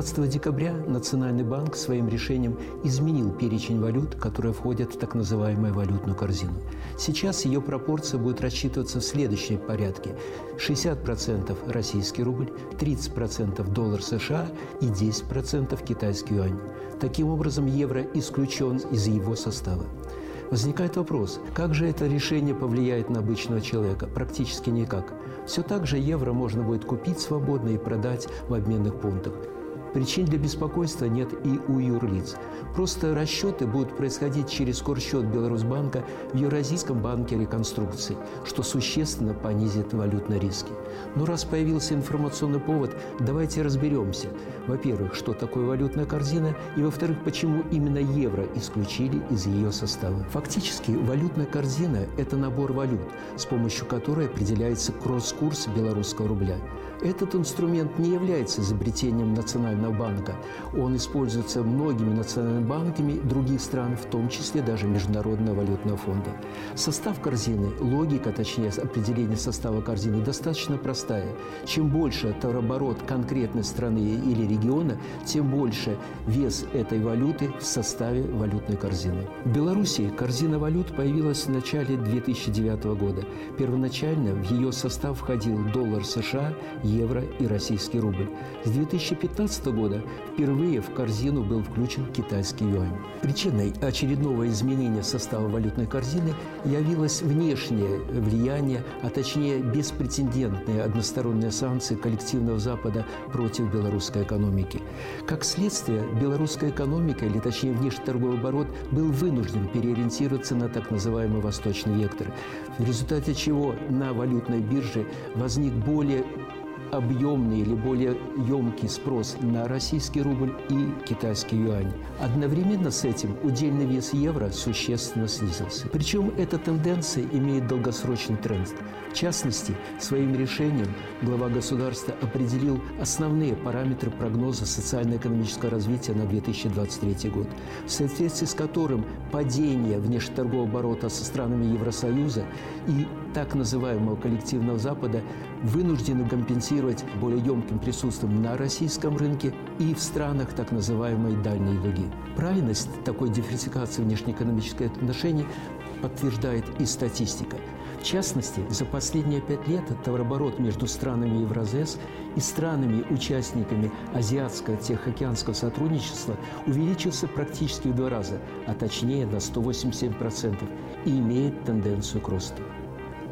15 декабря Национальный банк своим решением изменил перечень валют, которые входят в так называемую валютную корзину. Сейчас ее пропорция будет рассчитываться в следующем порядке. 60% российский рубль, 30% доллар США и 10% китайский юань. Таким образом, евро исключен из его состава. Возникает вопрос, как же это решение повлияет на обычного человека? Практически никак. Все так же евро можно будет купить свободно и продать в обменных пунктах. Причин для беспокойства нет и у юрлиц. Просто расчеты будут происходить через корсчет Беларусьбанка в Евразийском банке реконструкции, что существенно понизит валютные риски. Но раз появился информационный повод, давайте разберемся. Во-первых, что такое валютная корзина, и во-вторых, почему именно евро исключили из ее состава. Фактически, валютная корзина – это набор валют, с помощью которой определяется кросс-курс белорусского рубля. Этот инструмент не является изобретением Национального банка. Он используется многими национальными банками других стран, в том числе даже Международного валютного фонда. Состав корзины, логика, точнее, определение состава корзины достаточно простая. Чем больше товарооборот конкретной страны или региона, тем больше вес этой валюты в составе валютной корзины. В Беларуси корзина валют появилась в начале 2009 года. Первоначально в ее состав входил доллар США, евро и российский рубль. С 2015 года впервые в корзину был включен китайский юань. Причиной очередного изменения состава валютной корзины явилось внешнее влияние, а точнее беспрецедентные односторонние санкции коллективного Запада против белорусской экономики. Как следствие, белорусская экономика, или точнее внешнеторговый оборот, был вынужден переориентироваться на так называемый восточный вектор, в результате чего на валютной бирже возник более объемный или более емкий спрос на российский рубль и китайский юань. Одновременно с этим удельный вес евро существенно снизился. Причем эта тенденция имеет долгосрочный тренд. В частности, своим решением глава государства определил основные параметры прогноза социально-экономического развития на 2023 год, в соответствии с которым падение внешнеторгового оборота со странами Евросоюза и так называемого коллективного Запада вынуждены компенсировать более емким присутствием на российском рынке и в странах так называемой дальней дуги. Правильность такой диверсификации внешнеэкономических отношений подтверждает и статистика. В частности, за последние пять лет товарооборот между странами Евразес и странами-участниками Азиатского Тихоокеанского сотрудничества увеличился практически в два раза, а точнее на 187% и имеет тенденцию к росту.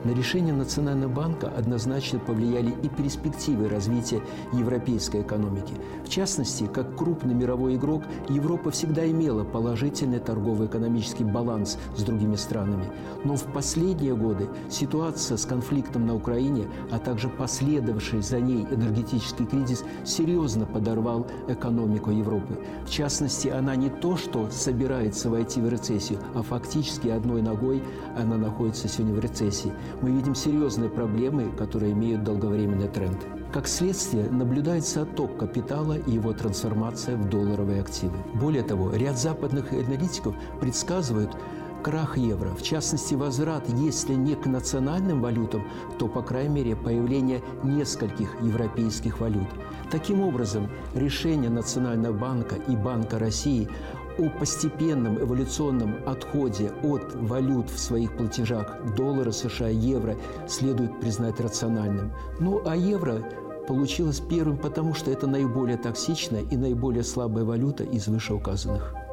На решение Национального банка однозначно повлияли и перспективы развития европейской экономики. В частности, как крупный мировой игрок, Европа всегда имела положительный торгово-экономический баланс с другими странами. Но в последние годы ситуация с конфликтом на Украине, а также последовавший за ней энергетический кризис серьезно подорвал экономику Европы. В частности, она не то, что собирается войти в рецессию, а фактически одной ногой она находится сегодня в рецессии мы видим серьезные проблемы, которые имеют долговременный тренд. Как следствие, наблюдается отток капитала и его трансформация в долларовые активы. Более того, ряд западных аналитиков предсказывают крах евро, в частности возврат, если не к национальным валютам, то, по крайней мере, появление нескольких европейских валют. Таким образом, решение Национального банка и Банка России о постепенном эволюционном отходе от валют в своих платежах доллара США, евро следует признать рациональным. Ну а евро получилось первым, потому что это наиболее токсичная и наиболее слабая валюта из вышеуказанных.